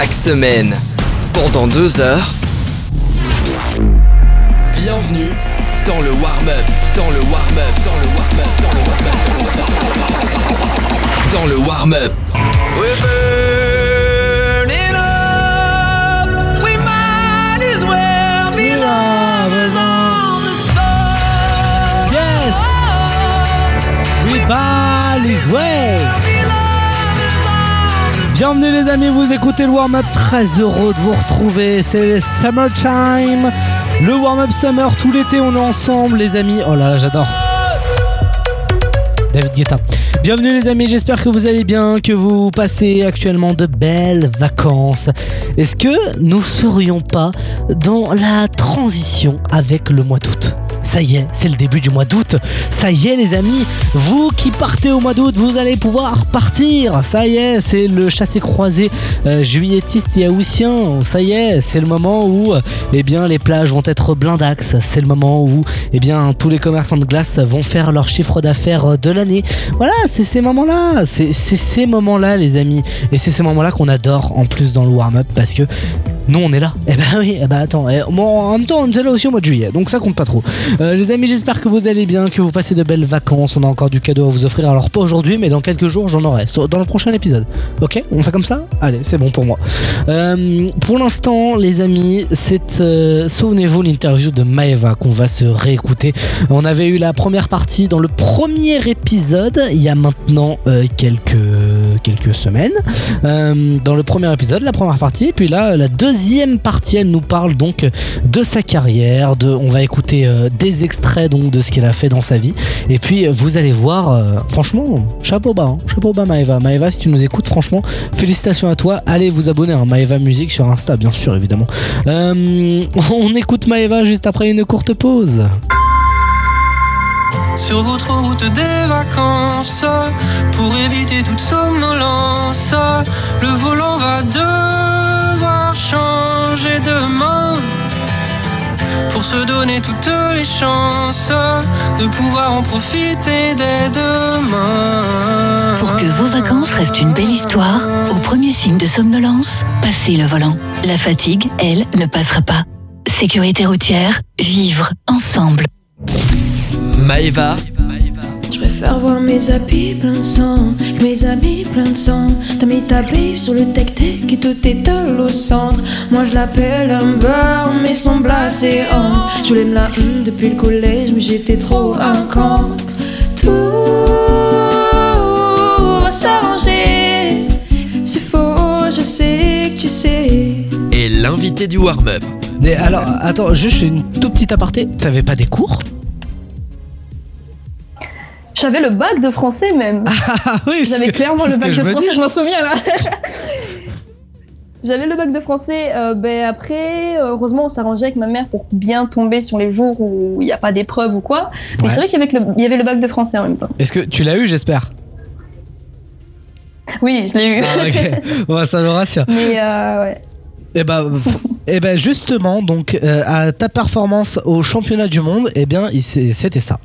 chaque semaine, pendant deux heures. Bienvenue dans le warm-up, dans le warm-up, dans le warm-up, dans le warm-up, dans le warm-up. Bienvenue les amis, vous écoutez le warm-up, très heureux de vous retrouver, c'est le Summertime, le warm-up summer, tout l'été on est ensemble les amis, oh là là j'adore David Guetta. Bienvenue les amis, j'espère que vous allez bien, que vous passez actuellement de belles vacances. Est-ce que nous serions pas dans la transition avec le mois d'août? Ça y est, c'est le début du mois d'août. Ça y est les amis, vous qui partez au mois d'août, vous allez pouvoir partir. Ça y est, c'est le chassé-croisé euh, juillettiste et. Ça y est, c'est le moment où euh, eh bien, les plages vont être blindax. C'est le moment où eh bien, tous les commerçants de glace vont faire leur chiffre d'affaires euh, de l'année. Voilà, c'est ces moments-là. C'est ces moments-là les amis. Et c'est ces moments-là qu'on adore en plus dans le warm-up parce que nous on est là. Eh ben oui, eh ben attends. eh, bon, en même temps on est là aussi au mois de juillet, donc ça compte pas trop. Euh, les amis, j'espère que vous allez bien, que vous passez de belles vacances. On a encore du cadeau à vous offrir. Alors pas aujourd'hui, mais dans quelques jours j'en aurai. Dans le prochain épisode. Ok On fait comme ça? Allez, c'est bon pour moi. Euh, pour l'instant, les amis, c'est euh, souvenez-vous l'interview de Maeva qu'on va se réécouter. On avait eu la première partie dans le premier épisode il y a maintenant euh, quelques quelques semaines. Euh, dans le premier épisode, la première partie, et puis là, la deuxième partie, elle nous parle donc de sa carrière, de, on va écouter euh, des extraits donc de ce qu'elle a fait dans sa vie, et puis vous allez voir, euh, franchement, chapeau bas, hein, chapeau bas Maeva. Maeva, si tu nous écoutes, franchement, félicitations à toi. Allez vous abonner à Maeva Music sur Insta, bien sûr, évidemment. On écoute Maeva juste après une courte pause. Sur votre route des vacances, pour éviter toute somnolence, le volant va devoir changer de main. Pour se donner toutes les chances de pouvoir en profiter dès demain. Pour que vos vacances restent une belle histoire, au premier signe de somnolence, passez le volant. La fatigue, elle, ne passera pas. Sécurité routière, vivre ensemble. Maeva, Je préfère voir mes habits plein de sang que mes amis plein de sang. T'as mis ta bible sur le tech-tech et tout étale au centre. Moi je l'appelle un beurre, mais son blasé en. Je voulais me la hum depuis le collège, mais j'étais trop un cancre. Tout va s'arranger. C'est faux, je sais que tu sais. et l'invité du warm-up. Mais alors, attends, juste une toute petite aparté. T'avais pas des cours? J'avais le bac de français même. Ah oui, c'est J'avais ce que- clairement le bac de français, dis. je m'en souviens là. J'avais le bac de français, euh, ben après, heureusement, on s'arrangeait avec ma mère pour bien tomber sur les jours où il n'y a pas d'épreuve ou quoi. Mais Ouais. c'est vrai qu'il y, avait le- bac de français en même temps. Est-ce que tu l'as eu, j'espère? Oui, je l'ai eu. Ah. Bon, ça me rassure. Mais euh, ouais. Et ben, et ben justement, donc euh, à ta performance au championnat du monde, eh bien, c'était ça.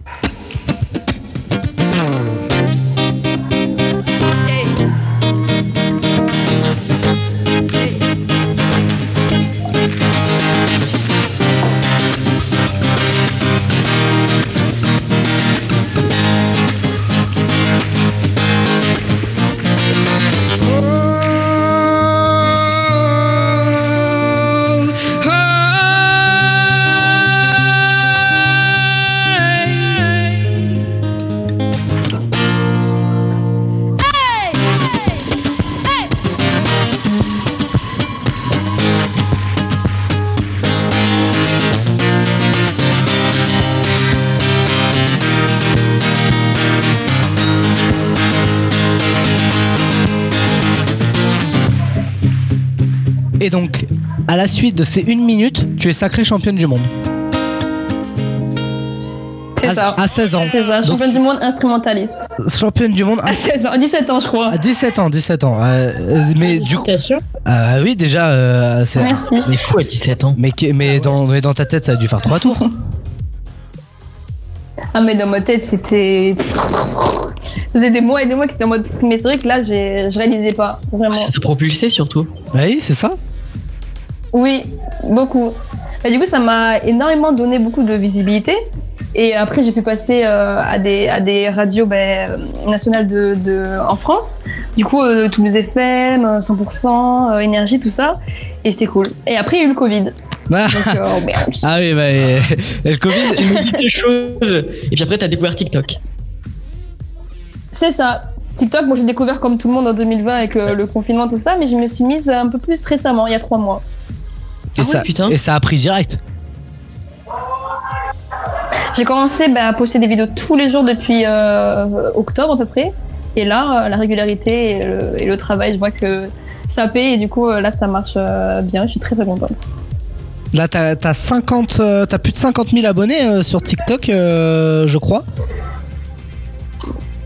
Donc, à la suite de ces une minute, tu es sacrée championne du monde. C'est à, ça. à 16 ans. C'est ça, championne du monde instrumentaliste. Championne du monde à, À 16 ans, à 17 ans, je crois. à 17 ans, 17 ans. Euh, euh, mais du coup, ah oui, déjà, euh, c'est. Merci. C'est fou à 17 ans. Mais, mais, dans, mais dans ta tête, ça a dû faire trois tours. Ah, mais dans ma tête, c'était. ça faisait des mois et des mois que c'était en mode. Mais c'est vrai que là, j'ai- je réalisais pas, vraiment. Ça propulsé surtout. Oui, c'est ça. Oui, beaucoup. Bah, du coup, ça m'a énormément donné beaucoup de visibilité. Et après, j'ai pu passer euh, à, des, à des radios ben, nationales de, de, en France. Du coup, euh, Toulouse FM, euh, 100%, euh, Énergie, tout ça. Et c'était cool. Et après, il y a eu le Covid. Ah, Donc, euh, oh merde. ah oui, bah, le Covid. Tu. Et puis après, t'as découvert TikTok. C'est ça. TikTok, moi j'ai découvert comme tout le monde en 2020 avec le, le confinement, tout ça, mais je me suis mise un peu plus récemment, il y a trois mois. Et, Ah ça, ouais, putain. et ça a pris direct. J'ai commencé bah, à poster des vidéos tous les jours depuis euh, octobre à peu près. Et là, euh, la régularité et le, et le travail, je vois que ça paye et du coup, euh, là, ça marche euh, bien. Je suis très très contente. Là, t'as t'as 50, t'as plus de 50 000 abonnés euh, sur TikTok, euh, je crois.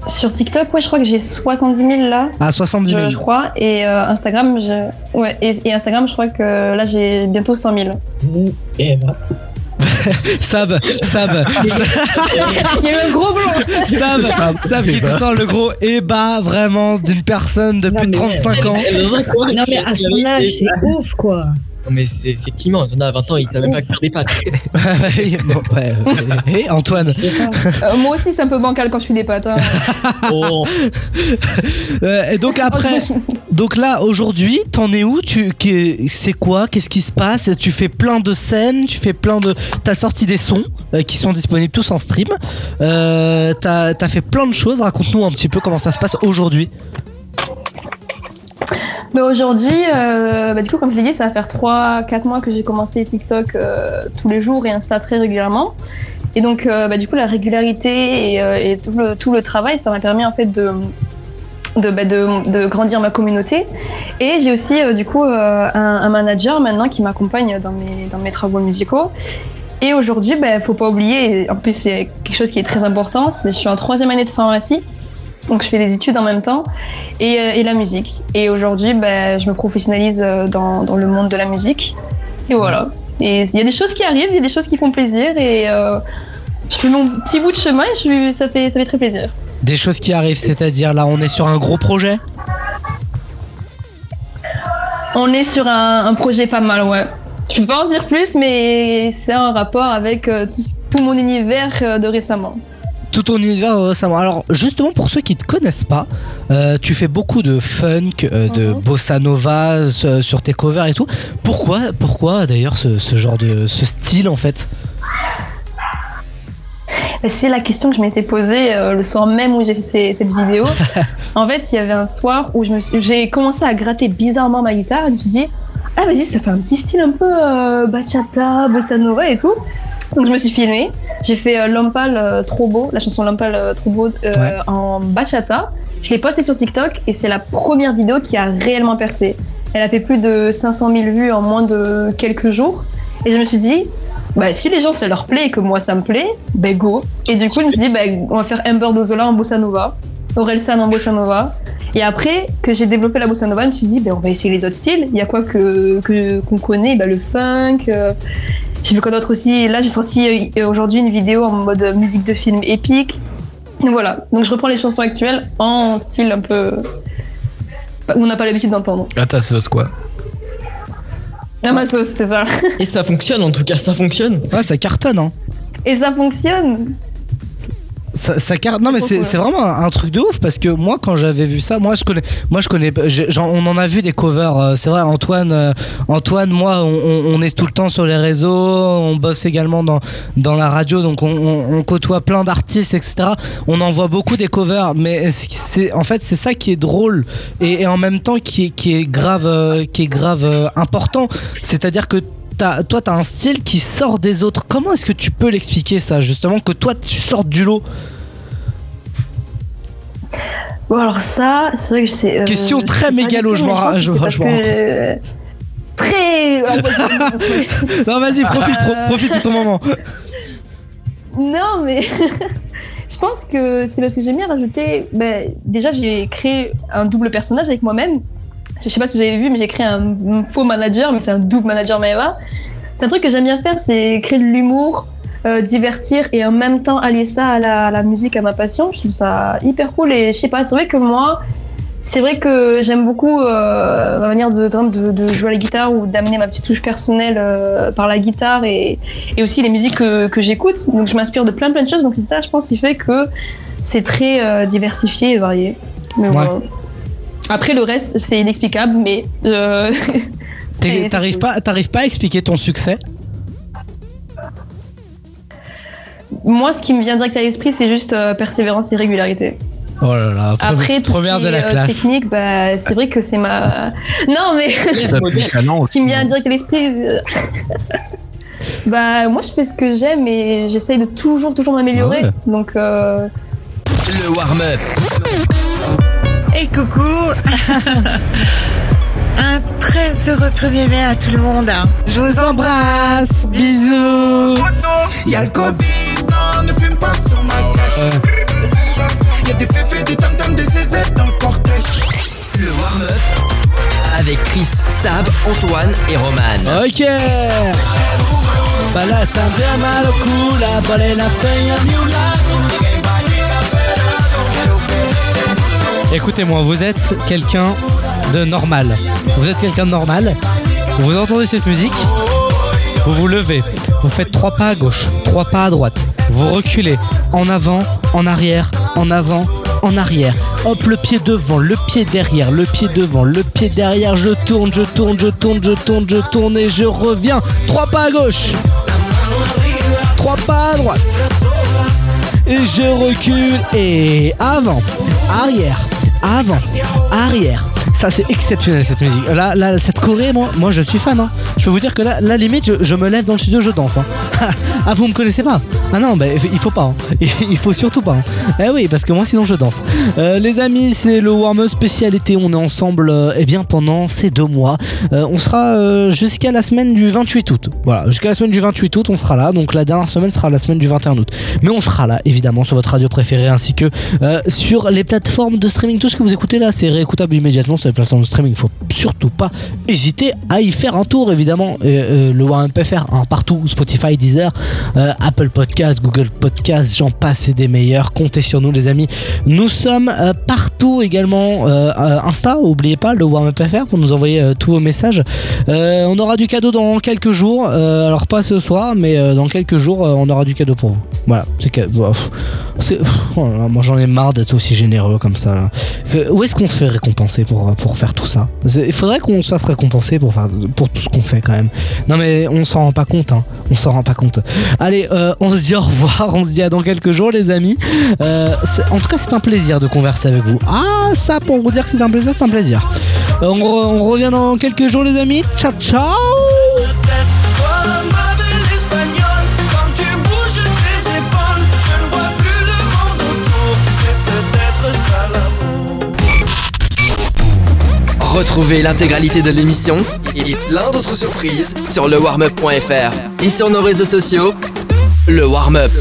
Sur TikTok, ouais, je crois que j'ai 70 000 là, À 70 000. je, je crois. Et euh, Instagram, je... ouais, et, et Instagram, je crois que là, j'ai bientôt 100 000. Et bah. Sab, Sab, Il y a eu un gros blond Sab, Sab qui te sort le gros ébat vraiment d'une personne de plus de mais- 35 ans. Non mais à son âge, c'est ouf quoi. Non, mais c'est effectivement, t'en as à 20 ans, il savait même pas faire des pattes. Bon, ouais, ouais. Et Antoine, C'est ça. Euh, Moi aussi, c'est un peu bancal quand je suis des pâtes. hein. Oh, euh, et donc après, donc là aujourd'hui, t'en es où? Tu, c'est quoi? Qu'est-ce qui se passe? Tu fais plein de scènes, tu fais plein de, t'as sorti des sons euh, qui sont disponibles tous en stream. Euh, t'as, t'as fait plein de choses. Raconte-nous un petit peu comment ça se passe aujourd'hui. Aujourd'hui, euh, bah, du coup, comme je l'ai dit, ça va faire 3-4 mois que j'ai commencé TikTok euh, tous les jours et Insta très régulièrement. Et donc, euh, bah, du coup, la régularité et, tout, le, travail, ça m'a permis en fait de, de, bah, grandir ma communauté. Et j'ai aussi, du coup, un, manager maintenant qui m'accompagne dans mes, travaux musicaux. Et aujourd'hui, il ne faut pas oublier, en plus, c'est quelque chose qui est très important, je suis en troisième année de pharmacie. Donc, je fais des études en même temps et, euh, et la musique. Et aujourd'hui, ben, je me professionnalise euh, dans, dans le monde de la musique. Et voilà. Et il y a des choses qui arrivent, il y a des choses qui font plaisir et euh, je fais mon petit bout de chemin et je ça, fait, ça fait très plaisir. Des choses qui arrivent, c'est-à-dire là, on est sur un gros projet? On est sur un, un projet pas mal, ouais. Je peux pas en dire plus, mais c'est un rapport avec euh, tout, tout mon univers euh, de récemment. Tout ton univers récemment. Alors justement pour ceux qui te connaissent pas, euh, tu fais beaucoup de funk, euh, de Mhm. bossa nova sur tes covers et tout. Pourquoi, pourquoi d'ailleurs ce, ce genre de ce style en fait? C'est la question que je m'étais posée euh, le soir même où j'ai fait ces- cette vidéo. en fait, il y avait un soir où j'ai commencé à gratter bizarrement ma guitare et je me suis dit, ah vas-y, ça fait un petit style un peu bachata, bossa nova et tout. Donc je me suis filmée. J'ai fait euh, L'Ompal euh, trop beau, la chanson L'Ompal euh, trop beau Ouais. en bachata. Je l'ai postée sur TikTok et c'est la première vidéo qui a réellement percé. Elle a fait plus de 500 000 vues en moins de quelques jours. Et je me suis dit, bah, si les gens ça leur plaît et que moi ça me plaît, ben go. Et du coup, je me suis dit, bah, on va faire Amber Dozola en bossa nova, Aurel San en bossa nova. Et après que j'ai développé la bossa nova, je me suis dit, ben, on va essayer les autres styles. Il y a quoi que qu'on connaît? Ben, Le funk. euh, j'ai vu quoi d'autre aussi. Là, j'ai sorti euh, aujourd'hui une vidéo en mode musique de film épique. Voilà. Donc, je reprends les chansons actuelles en style un peu. où on n'a pas l'habitude d'entendre. À ta sauce, quoi. À ma sauce, c'est ça. et ça fonctionne en tout cas, ça fonctionne. Ouais, ça cartonne hein. Et ça fonctionne. Ça, ça car- Non mais c'est vraiment un, un truc de ouf parce que moi quand j'avais vu ça, moi je connais, moi je connais, on en a vu des covers. euh, c'est vrai, Antoine, euh, Antoine, moi on, est tout le temps sur les réseaux, on bosse également dans dans la radio, donc on, on- on côtoie plein d'artistes, etc. On en voit beaucoup des covers, mais c'est en fait c'est ça qui est drôle et, et en même temps qui est qui est grave, euh, qui est grave important. C'est-à-dire que toi, tu as un style qui sort des autres. Comment est-ce que tu peux l'expliquer ça, justement, que toi, tu sortes du lot? Bon, alors ça, c'est vrai que c'est. euh, Question très mégalo, je m'en mais ra- pense que je- c'est parce je m'en rends que, euh, Très. moi, Non, vas-y, profite, Euh. profite de ton moment. Non, mais je pense que c'est parce que j'aime bien rajouter. ben, déjà, j'ai créé un double personnage avec moi-même. Je sais pas si vous avez vu, mais j'ai créé un, un faux manager, mais c'est un double manager Maeva. C'est un truc que j'aime bien faire, c'est créer de l'humour, euh, divertir et en même temps allier ça à la, à la musique, à ma passion. Je trouve ça hyper cool et je sais pas, c'est vrai que moi, c'est vrai que j'aime beaucoup euh, ma manière de, par exemple, de, de jouer à la guitare ou d'amener ma petite touche personnelle euh, par la guitare et, et aussi les musiques que, que j'écoute. Donc je m'inspire de plein plein de choses. Donc c'est ça, je pense, qui fait que c'est très euh, diversifié et varié. Mais Ouais. voilà. Après le reste, c'est inexplicable, mais T'arrives pas, t'arrives pas à expliquer ton succès? Moi, ce qui me vient direct à l'esprit, c'est juste euh, persévérance et régularité. Oh là là, pre- Après, tout première ce qui de la est euh, classe. technique, bah, c'est vrai que c'est ma. Non, mais ce qui me vient direct à l'esprit. euh, bah, moi, je fais ce que j'aime et j'essaye de toujours, toujours m'améliorer. Ah ouais. Donc, euh, Le warm-up. Et coucou Un très heureux 1er mai à tout le monde. Je vous embrasse, bisous. Y'a le Covid, ne fume pas sur ma cache. Ouais. Y'a des féfés, des tam-tams, des CZ dans le cortège. Le warm-up. Avec Chris, Sab, Antoine et Roman. Ok. Para saber ma locura, vale la pena mi Écoutez-moi, vous êtes quelqu'un de normal. Vous êtes quelqu'un de normal. Vous entendez cette musique, vous vous levez, vous faites trois pas à gauche, trois pas à droite, vous reculez, en avant, en arrière, en avant, en arrière. Hop, le pied devant, le pied derrière, le pied devant, le pied derrière. Je tourne, je tourne, je tourne, je tourne, je tourne et je reviens. Trois pas à gauche, trois pas à droite. Et je recule et avant, arrière, avant, arrière. Ça c'est exceptionnel cette musique. Là, là, cette Corée, moi, moi je suis fan. hein. Je peux vous dire que là, là limite, je, me lève dans le studio, je danse. hein. ah, vous me connaissez pas? Ah non, bah, il faut pas. hein. Il faut surtout pas. hein. Eh oui, parce que moi sinon je danse. Euh, les amis, c'est le warm-up spécialité. On est ensemble, euh, eh bien, pendant ces deux mois. Euh, on sera jusqu'à la semaine du 28 août. Voilà, jusqu'à la semaine du 28 août, on sera là. Donc la dernière semaine sera la semaine du 21 août. Mais on sera là, évidemment, sur votre radio préférée ainsi que sur les plateformes de streaming. Tout ce que vous écoutez là, c'est réécoutable immédiatement sur les plateformes de streaming. Il faut surtout pas hésiter à y faire un tour, évidemment. Euh, euh, le warm FR, hein, partout Spotify, Deezer, euh, Apple Podcast, Google Podcast, j'en passe et des meilleurs. Comptez sur nous, les amis. Nous sommes euh, partout également. Insta, oubliez pas le warm FR pour nous envoyer tous vos messages. On aura du cadeau dans quelques jours. Alors pas ce soir, mais dans quelques jours, on aura du cadeau pour vous. Voilà, c'est que. pff, oh moi j'en ai marre d'être aussi généreux comme ça. où est-ce qu'on se fait récompenser pour, pour faire tout ça? Il faudrait qu'on se fasse récompenser pour, faire, pour tout ce qu'on fait quand même. Non mais on s'en rend pas compte, hein. on s'en rend pas compte. Allez, euh, on se dit au revoir, on se dit à dans quelques jours les amis. Euh, en tout cas c'est un plaisir de converser avec vous. Ah ça pour vous dire que c'est un plaisir, c'est un plaisir. Euh, on, re- on revient dans quelques jours les amis. Ciao ciao Retrouvez l'intégralité de l'émission et plein d'autres surprises sur lewarmup.fr et sur nos réseaux sociaux. Le Warm-up.